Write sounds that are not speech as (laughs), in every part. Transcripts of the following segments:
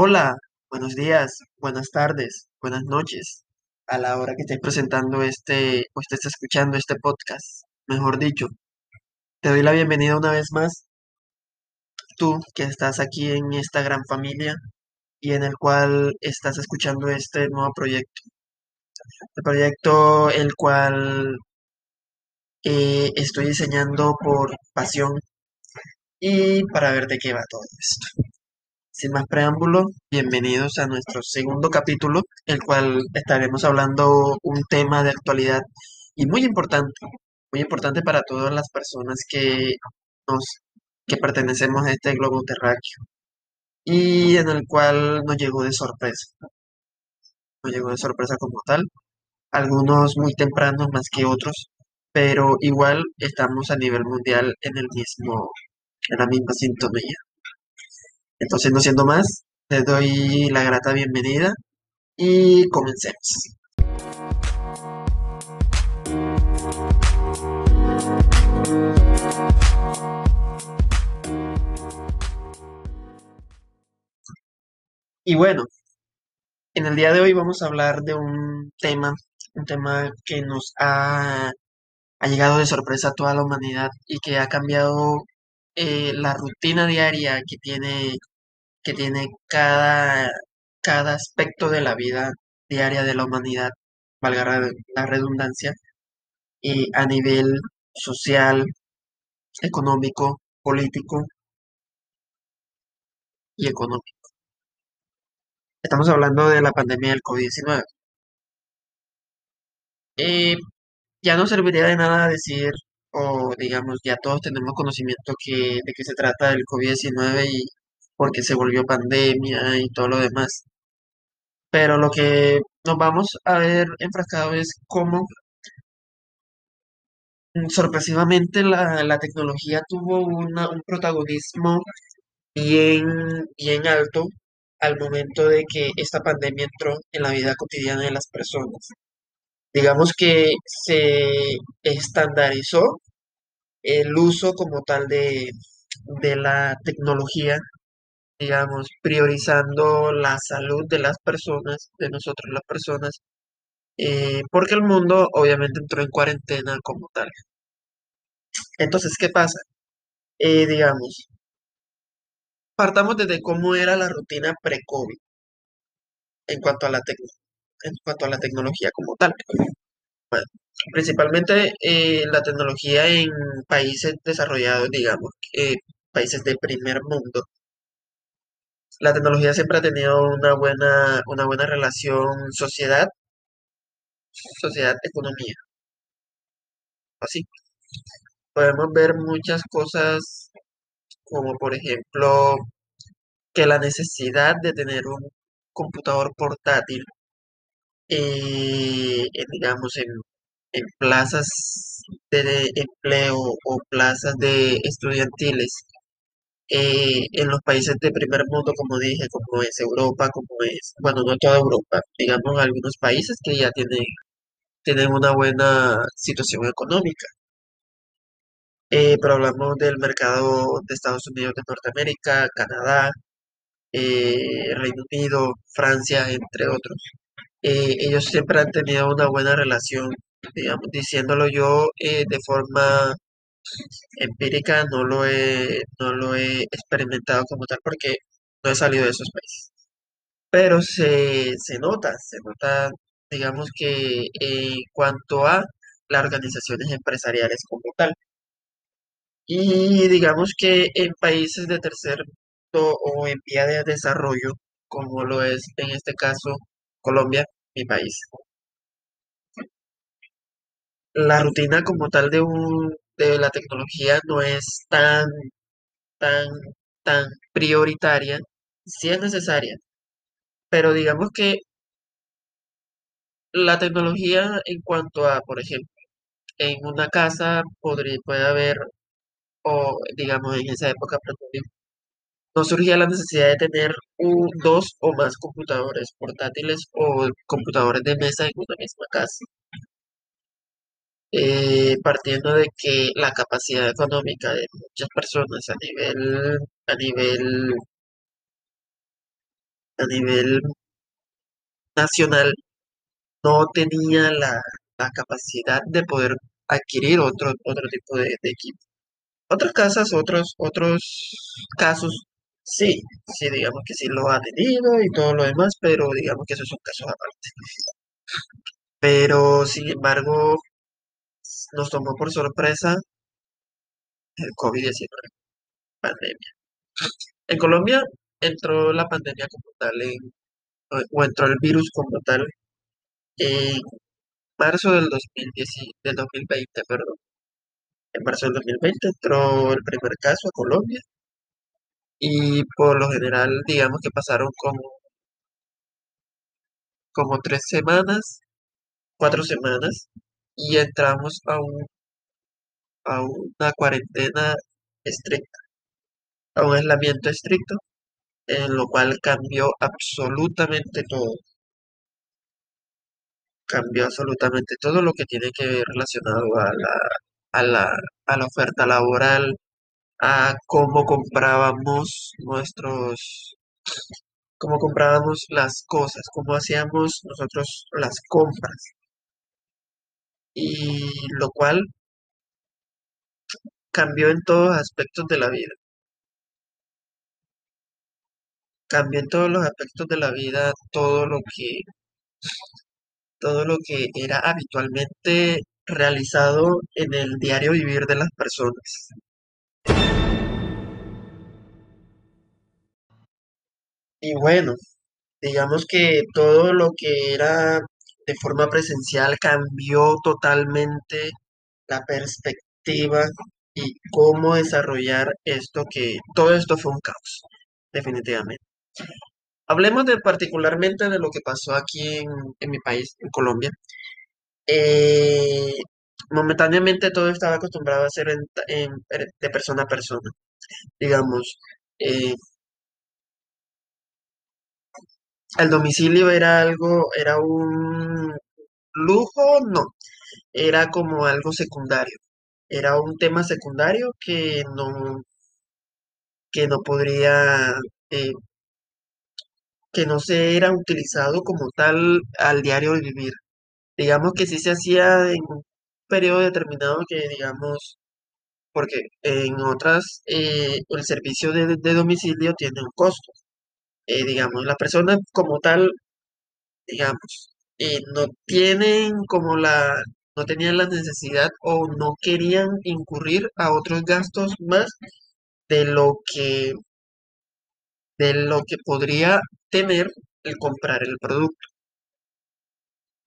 Hola, buenos días, buenas tardes, buenas noches. A la hora que estés presentando este o estés escuchando este podcast, mejor dicho, te doy la bienvenida una vez más, tú que estás aquí en esta gran familia y en el cual estás escuchando este nuevo proyecto. El proyecto el cual eh, estoy diseñando por pasión y para ver de qué va todo esto. Sin más preámbulo, bienvenidos a nuestro segundo capítulo, el cual estaremos hablando un tema de actualidad y muy importante, muy importante para todas las personas que nos que pertenecemos a este globo terráqueo y en el cual nos llegó de sorpresa, nos llegó de sorpresa como tal, algunos muy tempranos más que otros, pero igual estamos a nivel mundial en el mismo, en la misma sintonía. Entonces, no siendo más, les doy la grata bienvenida y comencemos. Y bueno, en el día de hoy vamos a hablar de un tema, un tema que nos ha, llegado de sorpresa a toda la humanidad y que ha cambiado eh, la rutina diaria que tiene, que tiene cada, cada aspecto de la vida diaria de la humanidad, valga la redundancia, y a nivel social, económico, político y económico. Estamos hablando de la pandemia del COVID-19. Eh, ya no serviría de nada decir, o digamos, ya todos tenemos conocimiento que, de qué se trata el COVID-19 y por qué se volvió pandemia y todo lo demás. Pero lo que nos vamos a ver enfrascado es cómo sorpresivamente la, la tecnología tuvo un protagonismo bien, bien alto al momento de que esta pandemia entró en la vida cotidiana de las personas. Digamos que se estandarizó el uso como tal de, de la tecnología, digamos, priorizando la salud de las personas, de nosotros las personas, eh, porque el mundo obviamente entró en cuarentena como tal. Entonces, ¿qué pasa? Eh, digamos, partamos desde cómo era la rutina pre-COVID en cuanto a la en cuanto a la tecnología como tal. Principalmente eh, la tecnología en países desarrollados, digamos, países de primer mundo. La tecnología siempre ha tenido una buena, una buena relación sociedad, sociedad, economía. Así, podemos ver muchas cosas como por ejemplo que la necesidad de tener un computador portátil, eh, digamos, en, en plazas de empleo o plazas de estudiantiles, eh, en los países de primer mundo, como dije, como es Europa, como es, bueno, no toda Europa, digamos algunos países que ya tienen, tienen una buena situación económica. Eh, pero hablamos del mercado de Estados Unidos de Norteamérica, Canadá, eh, Reino Unido, Francia, entre otros. Eh, ellos siempre han tenido una buena relación, digamos, diciéndolo yo de forma empírica, no lo he, no lo he experimentado como tal porque no he salido de esos países. Pero se, se nota, se nota, digamos que en cuanto a las organizaciones empresariales como tal. Y digamos que en países de tercer o en vía de desarrollo, como lo es en este caso Colombia, mi país, la rutina como tal de un, de la tecnología no es tan, tan, tan prioritaria, sí es necesaria, pero digamos que la tecnología en cuanto a, por ejemplo, en una casa podría, puede haber, o digamos en esa época no surgía la necesidad de tener un, dos o más computadores portátiles o computadores de mesa en una misma casa, eh, partiendo de que la capacidad económica de muchas personas a nivel, a nivel a nivel nacional no tenía la, la capacidad de poder adquirir otro, otro tipo de, de equipo. Otras casas, otros, otros casos, sí, sí, digamos que sí lo ha tenido y todo lo demás, pero digamos que esos son casos aparte. Pero, sin embargo, nos tomó por sorpresa el COVID-19, pandemia. En Colombia entró la pandemia como tal, en- o entró el virus como tal en marzo del 2010, del 2020, perdón. En marzo del 2020 entró el primer caso a Colombia y por lo general, digamos que pasaron como, como tres semanas, cuatro semanas y entramos a, un, a una cuarentena estricta, a un aislamiento estricto, en lo cual cambió absolutamente todo. Cambió absolutamente todo lo que tiene que ver relacionado a la, a la, a la oferta laboral, a cómo comprábamos nuestros, cómo comprábamos las cosas, cómo hacíamos nosotros las compras. Y lo cual cambió en todos los aspectos de la vida. Cambió en todos los aspectos de la vida todo lo que, todo lo que era habitualmente realizado en el diario vivir de las personas. Y bueno, digamos que todo lo que era de forma presencial cambió totalmente la perspectiva y cómo desarrollar esto que todo esto fue un caos, definitivamente. Hablemos de particularmente de lo que pasó aquí en, en mi país, en Colombia. Eh, momentáneamente todo estaba acostumbrado a ser de persona a persona. Digamos, eh, el domicilio era algo, era un lujo, no, era como algo secundario. Era un tema secundario que no, que no podría, eh, que no se era utilizado como tal al diario de vivir. Digamos que sí se hacía en un periodo determinado que, digamos, porque en otras eh, el servicio de, de domicilio tiene un costo. Eh, digamos, las personas como tal, digamos, eh, no tienen como la, no tenían la necesidad o no querían incurrir a otros gastos más de lo que, de lo que podría tener el comprar el producto.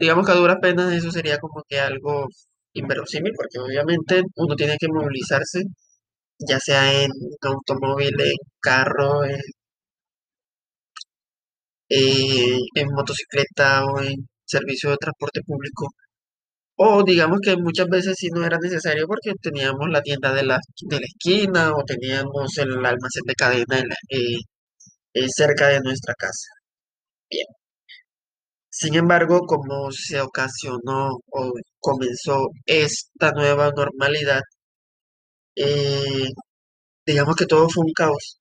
Digamos que a duras penas eso sería como que algo inverosímil, porque obviamente uno tiene que movilizarse, ya sea en automóvil, en carro, en, eh, en motocicleta o en servicio de transporte público. O digamos que muchas veces sí no era necesario porque teníamos la tienda de la, de la esquina o teníamos el almacén de cadena eh, eh, cerca de nuestra casa. Bien. Sin embargo, como se ocasionó o comenzó esta nueva normalidad, digamos que todo fue un caos.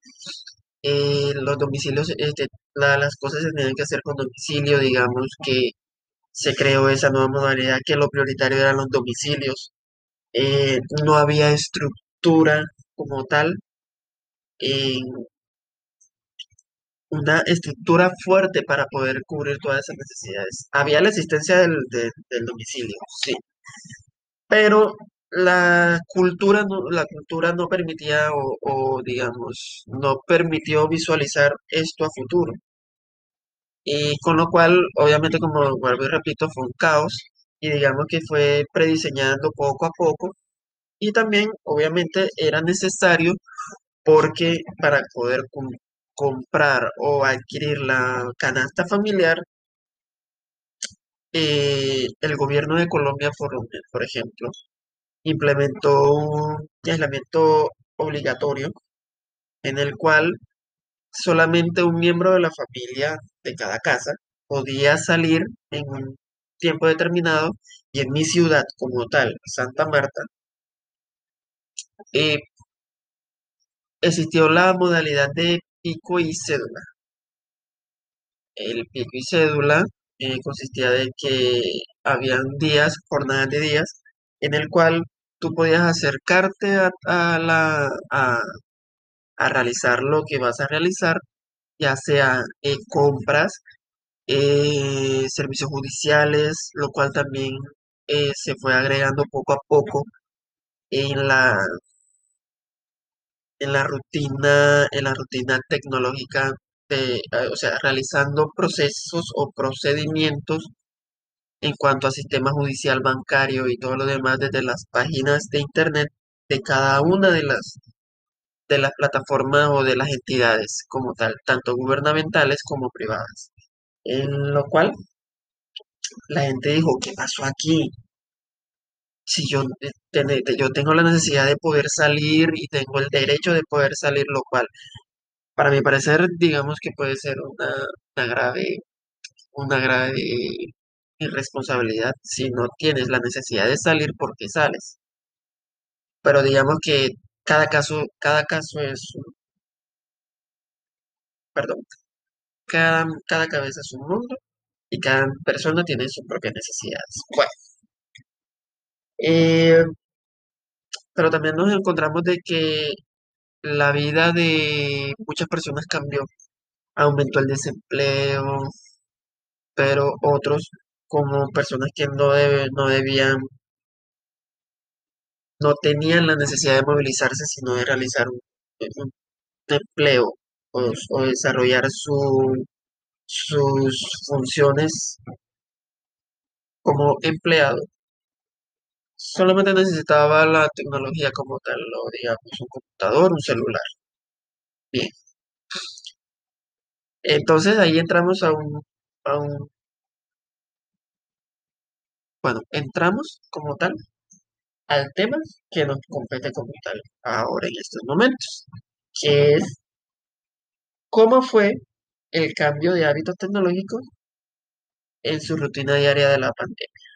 Eh, los domicilios, este, la- las cosas se tenían que hacer con domicilio, digamos que se creó esa nueva modalidad que lo prioritario eran los domicilios. Eh, no había estructura como tal, en una estructura fuerte para poder cubrir todas esas necesidades. Había la existencia del, de- del domicilio, sí, pero la cultura no, la cultura no permitía o, digamos, no permitió visualizar esto a futuro. Y con lo cual, obviamente, como vuelvo y repito, fue un caos y digamos que fue prediseñando poco a poco y también, obviamente, era necesario porque para poder com- comprar o adquirir la canasta familiar, eh, el gobierno de Colombia, por, por ejemplo, implementó un aislamiento obligatorio en el cual solamente un miembro de la familia de cada casa podía salir en un tiempo determinado y en mi ciudad como tal, Santa Marta, eh, existió la modalidad de pico y cédula. el pico y cédula eh, consistía de que habían días, jornadas de días, en el cual tú podías acercarte a, la, a, a realizar lo que vas a realizar, ya sea compras, eh, servicios judiciales, lo cual también eh, se fue agregando poco a poco en la, en la rutina, en la rutina tecnológica de, eh, o sea, realizando procesos o procedimientos en cuanto a sistema judicial bancario y todo lo demás desde las páginas de internet de cada una de las de las plataformas o de las entidades como tal, tanto gubernamentales como privadas. En lo cual la gente dijo, ¿qué pasó aquí? Si yo, eh, yo tengo la necesidad de poder salir y tengo el derecho de poder salir, lo cual, para mi parecer, digamos que puede ser una, una grave, una grave irresponsabilidad si no tienes la necesidad de salir porque sales. Pero digamos que cada caso, cada caso es, un- perdón, cada, cada cabeza es un mundo y cada persona tiene sus propias necesidades. Bueno, eh, pero también nos encontramos de que la vida de muchas personas cambió, aumentó el desempleo, pero otros, como personas que no debe- no debían, no tenían la necesidad de movilizarse, sino de realizar un, empleo o, o desarrollar su, sus funciones como empleado, solamente necesitaba la tecnología como tal, o digamos un computador, un celular. Bien, entonces ahí entramos a un, a un, bueno, entramos como tal al tema que nos compete como tal ahora en estos momentos, que es cómo fue el cambio de hábitos tecnológicos en su rutina diaria de la pandemia.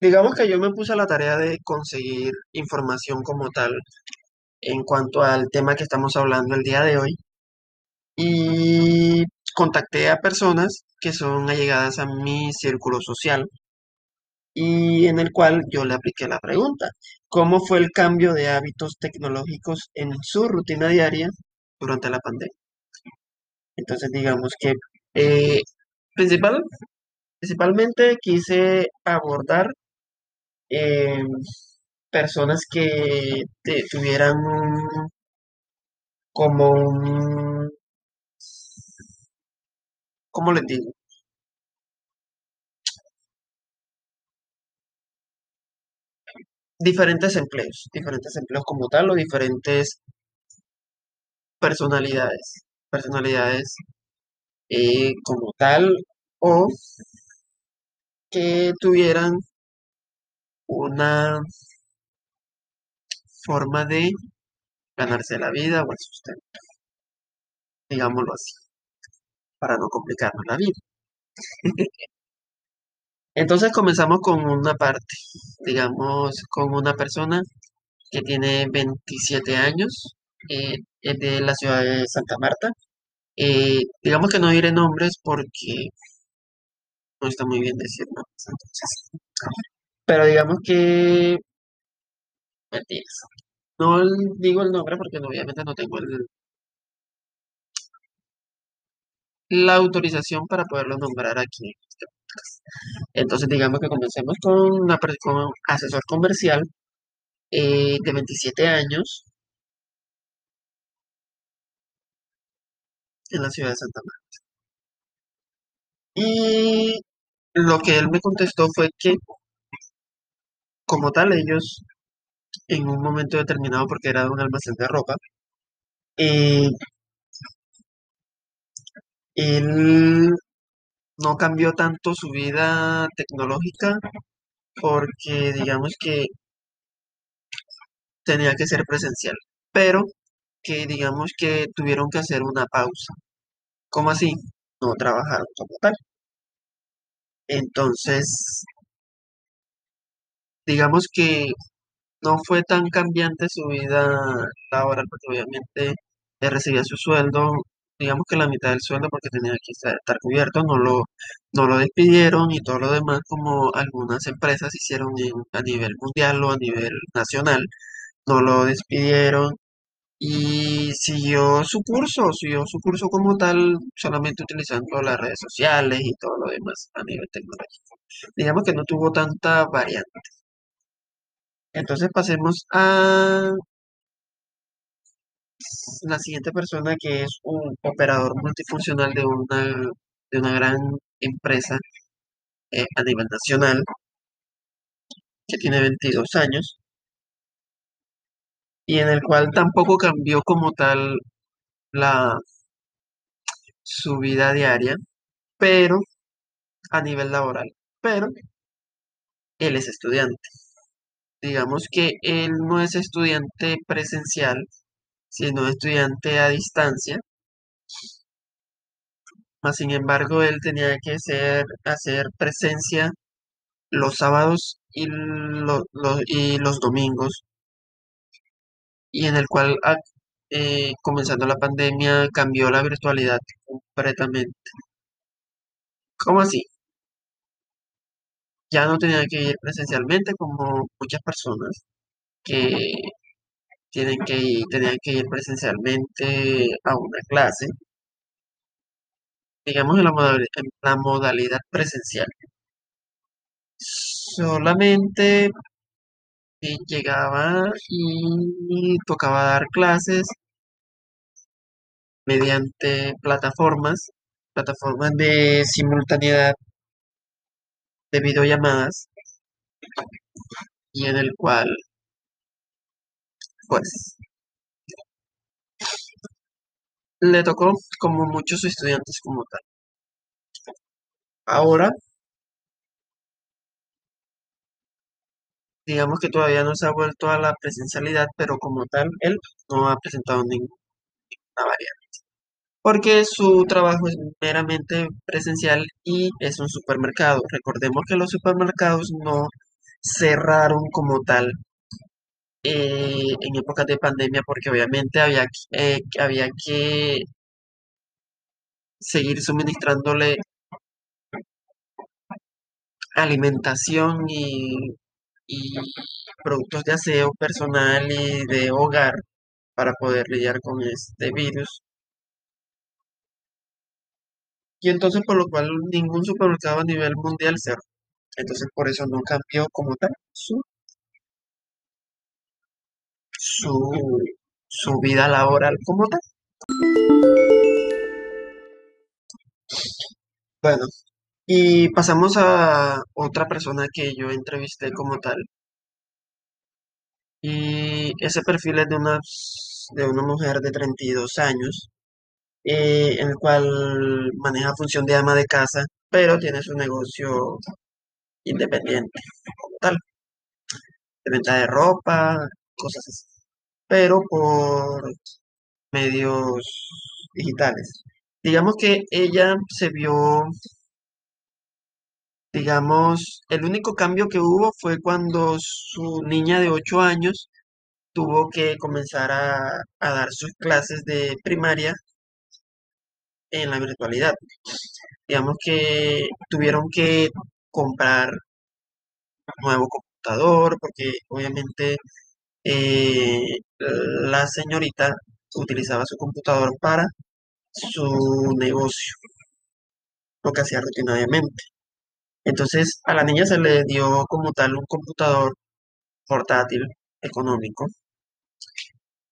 Digamos que yo me puse a la tarea de conseguir información como tal en cuanto al tema que estamos hablando el día de hoy y contacté a personas que son allegadas a mi círculo social y en el cual yo le apliqué la pregunta, ¿cómo fue el cambio de hábitos tecnológicos en su rutina diaria durante la pandemia? Entonces digamos que eh, principal, principalmente quise abordar eh, personas que tuvieran como un, ¿cómo les digo? Diferentes empleos, diferentes empleos como tal o diferentes personalidades, personalidades eh, como tal o que tuvieran una forma de ganarse la vida o el sustento, digámoslo así, para no complicarnos la vida. (laughs) Entonces comenzamos con una parte, digamos, con una persona que tiene 27 años, eh, es de la ciudad de Santa Marta. Eh, digamos que no diré nombres porque no está muy bien decir nombres, entonces. Pero digamos que, mentiras. No digo el nombre porque obviamente no tengo el- la autorización para poderlo nombrar aquí. Entonces digamos que comencemos con una con asesor comercial eh, de 27 años en la ciudad de Santa Marta. Y lo que él me contestó fue que como tal ellos en un momento determinado, porque era un almacén de ropa, eh, él no cambió tanto su vida tecnológica porque digamos que tenía que ser presencial, pero que digamos que tuvieron que hacer una pausa. ¿Cómo así? No trabajaron como tal. Entonces, digamos que no fue tan cambiante su vida laboral, porque obviamente él recibía su sueldo, digamos que la mitad del sueldo porque tenía que estar, cubierto, no lo, no lo despidieron y todo lo demás como algunas empresas hicieron a nivel mundial o a nivel nacional, no lo despidieron y siguió su curso, siguió su curso como tal, solamente utilizando las redes sociales y todo lo demás a nivel tecnológico. Digamos que no tuvo tanta variante. Entonces pasemos a la siguiente persona que es un operador multifuncional de una, de una gran empresa eh, a nivel nacional que tiene 22 años y en el cual tampoco cambió como tal la, su vida diaria, pero a nivel laboral. Pero él es estudiante. Digamos que él no es estudiante presencial, sino estudiante a distancia. Mas, sin embargo, él tenía que ser, hacer presencia los sábados y, lo- y los domingos, y en el cual, ah, eh, comenzando la pandemia, cambió la virtualidad completamente. ¿Cómo así? Ya no tenía que ir presencialmente como muchas personas que tienen que ir, tenían que ir presencialmente a una clase, digamos en la modalidad, en la modalidad presencial. Solamente llegaba y tocaba dar clases mediante plataformas, plataformas de simultaneidad de videollamadas y en el cual, pues, le tocó como muchos estudiantes como tal. Ahora, digamos que todavía no se ha vuelto a la presencialidad, pero como tal, él no ha presentado ninguna variante. Porque su trabajo es meramente presencial y es un supermercado. Recordemos que los supermercados no cerraron como tal eh, en épocas de pandemia porque obviamente había, eh, había que seguir suministrándole alimentación y, productos de aseo personal y de hogar para poder lidiar con este virus. Y entonces por lo cual ningún supermercado a nivel mundial cerró. Entonces por eso no cambió como tal su, su vida laboral como tal. Bueno, y pasamos a otra persona que yo entrevisté como tal. Y ese perfil es de una, de una mujer de 32 años, eh, en el cual maneja función de ama de casa, pero tiene su negocio independiente como tal, de venta de ropa, cosas así, pero por medios digitales. Digamos que ella se vio, digamos, el único cambio que hubo fue cuando su niña de 8 años tuvo que comenzar a, a dar sus clases de primaria en la virtualidad. Digamos que tuvieron que comprar un nuevo computador porque obviamente eh, la señorita utilizaba su computador para su negocio, lo que hacía rutinariamente. Entonces a la niña se le dio como tal un computador portátil económico,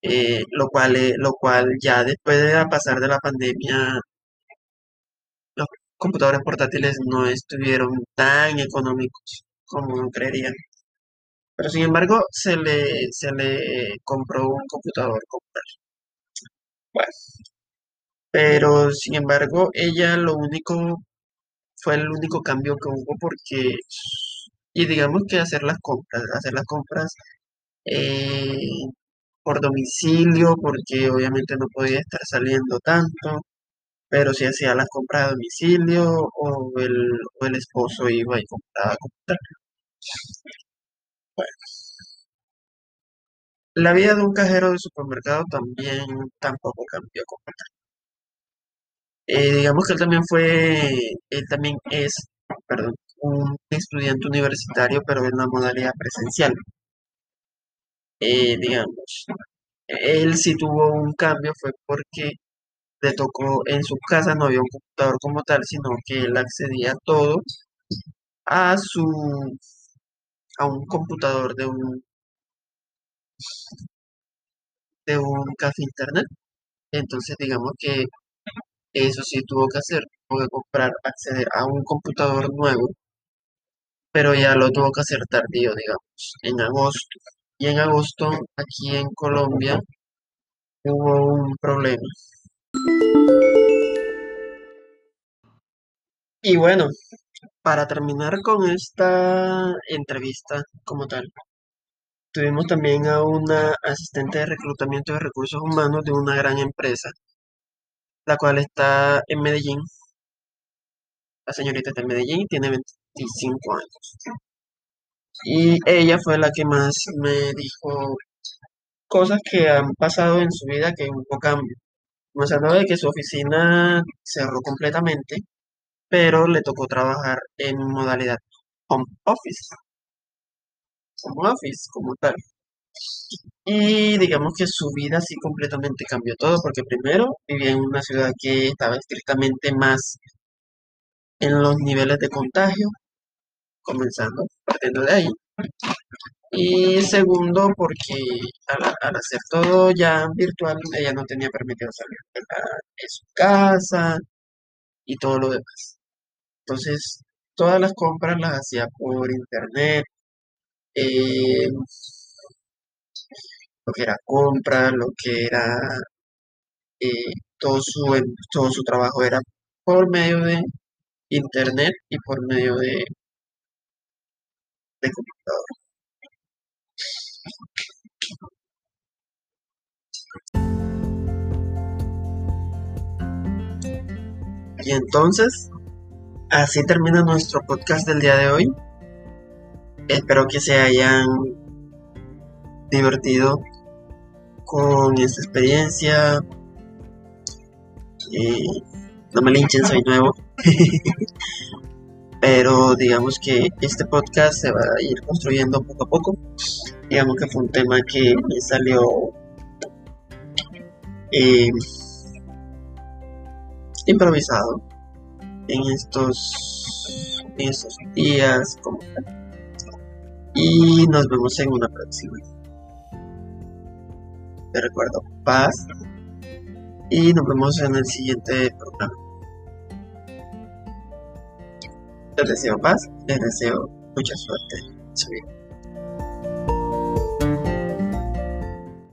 eh, lo cual, eh, lo cual ya después de pasar de la pandemia, los computadores portátiles no estuvieron tan económicos como uno creería. Pero sin embargo, se le, se le compró un computador como tal. Bueno, pero sin embargo, ella lo único, fue el único cambio que hubo porque, y digamos que hacer las compras, hacer las compras eh, por domicilio, porque obviamente no podía estar saliendo tanto, pero si hacía las compras a domicilio o el, o el esposo iba y compraba como tal. Bueno, La vida de un cajero de supermercado también tampoco cambió. Eh, digamos que él también fue, él también es, perdón, un estudiante universitario, pero en la modalidad presencial. Eh, digamos, él sí tuvo un cambio, fue porque le tocó en su casa, no había un computador como tal, sino que él accedía a todo a su, a un computador de un, de un café internet. Entonces, digamos que eso sí tuvo que hacer, tuvo que comprar, acceder a un computador nuevo, pero ya lo tuvo que hacer tardío, digamos, en agosto. Y en agosto, aquí en Colombia, hubo un problema. Y bueno, para terminar con esta entrevista como tal, tuvimos también a una asistente de reclutamiento de recursos humanos de una gran empresa, la cual está en Medellín. La señorita está en Medellín tiene 25 años. Y ella fue la que más me dijo cosas que han pasado en su vida que hubo cambio. Nos habló de que su oficina cerró completamente, pero le tocó trabajar en modalidad home office. Home office como tal. Y digamos que su vida sí completamente cambió todo, porque primero vivía en una ciudad que estaba estrictamente más en los niveles de contagio, comenzando, partiendo de ahí. Y segundo, porque al, hacer todo ya virtual, ella no tenía permitido salir de, de su casa y todo lo demás. Entonces, todas las compras las hacía por internet, eh, lo que era compra, lo que era eh, todo su, todo su trabajo era por medio de internet y por medio de, de computador. Y entonces, así termina nuestro podcast del día de hoy. Espero que se hayan divertido con esta experiencia. Eh, no me linchen, soy nuevo. (laughs) Pero digamos que este podcast se va a ir construyendo poco a poco. Digamos que fue un tema que me salió eh, improvisado en estos, en estos días. Como tal. Y nos vemos en una próxima. Te recuerdo paz y nos vemos en el siguiente programa. Les deseo paz, les deseo mucha suerte vida.